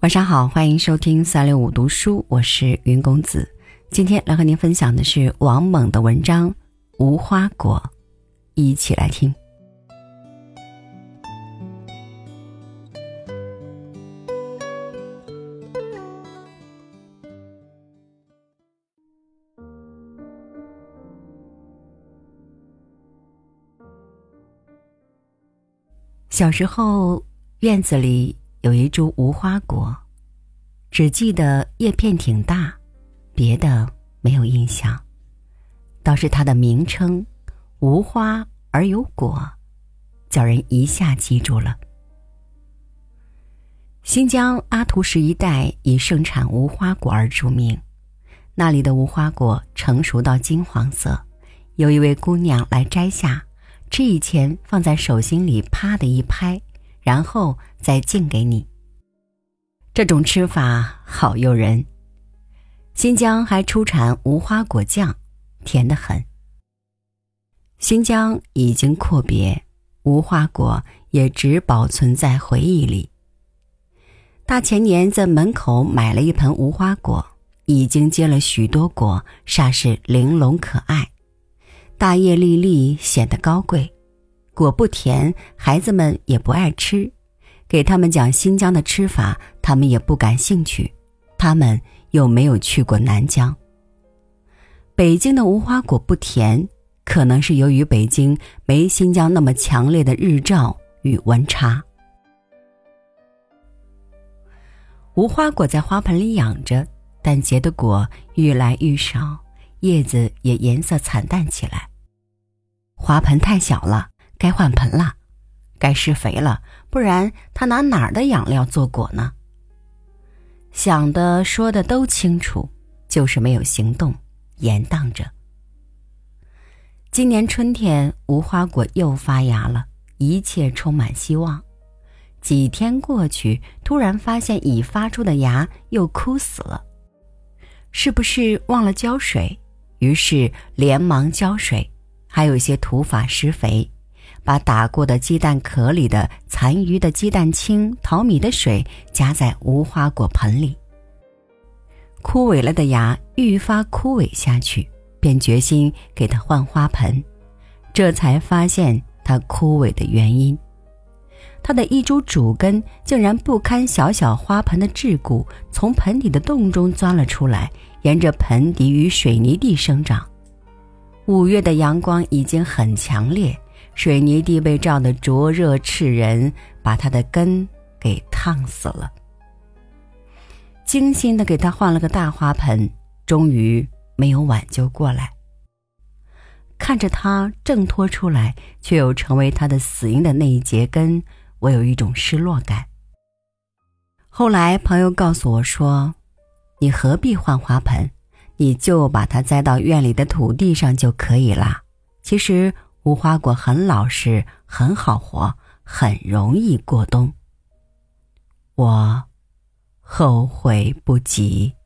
晚上好，欢迎收听三六五读书，我是云公子。今天来和您分享的是王猛的文章《无花果》，一起来听。小时候，院子里。有一株无花果，只记得叶片挺大，别的没有印象。倒是它的名称“无花而有果”，叫人一下记住了。新疆阿图什一带以盛产无花果而著名，那里的无花果成熟到金黄色，有一位姑娘来摘下，吃以前放在手心里，啪的一拍。然后再敬给你。这种吃法好诱人。新疆还出产无花果酱，甜得很。新疆已经阔别，无花果也只保存在回忆里。大前年在门口买了一盆无花果，已经结了许多果，煞是玲珑可爱，大叶粒粒，显得高贵。果不甜，孩子们也不爱吃，给他们讲新疆的吃法，他们也不感兴趣。他们又没有去过南疆。北京的无花果不甜，可能是由于北京没新疆那么强烈的日照与温差。无花果在花盆里养着，但结的果愈来愈少，叶子也颜色惨淡起来。花盆太小了。该换盆了，该施肥了，不然他拿哪儿的养料做果呢？想的说的都清楚，就是没有行动，延宕着。今年春天，无花果又发芽了，一切充满希望。几天过去，突然发现已发出的芽又枯死了，是不是忘了浇水？于是连忙浇水，还有些土法施肥。把打过的鸡蛋壳里的残余的鸡蛋清、淘米的水加在无花果盆里。枯萎了的芽愈发枯萎下去，便决心给它换花盆。这才发现它枯萎的原因，它的一株主根竟然不堪小小花盆的桎梏，从盆底的洞中钻了出来，沿着盆底与水泥地生长。五月的阳光已经很强烈。水泥地被照得灼热炽人，把它的根给烫死了。精心的给他换了个大花盆，终于没有挽救过来。看着他挣脱出来，却又成为他的死因的那一节根，我有一种失落感。后来朋友告诉我说：“你何必换花盆？你就把它栽到院里的土地上就可以了。”其实。无花果很老实，很好活，很容易过冬。我后悔不及。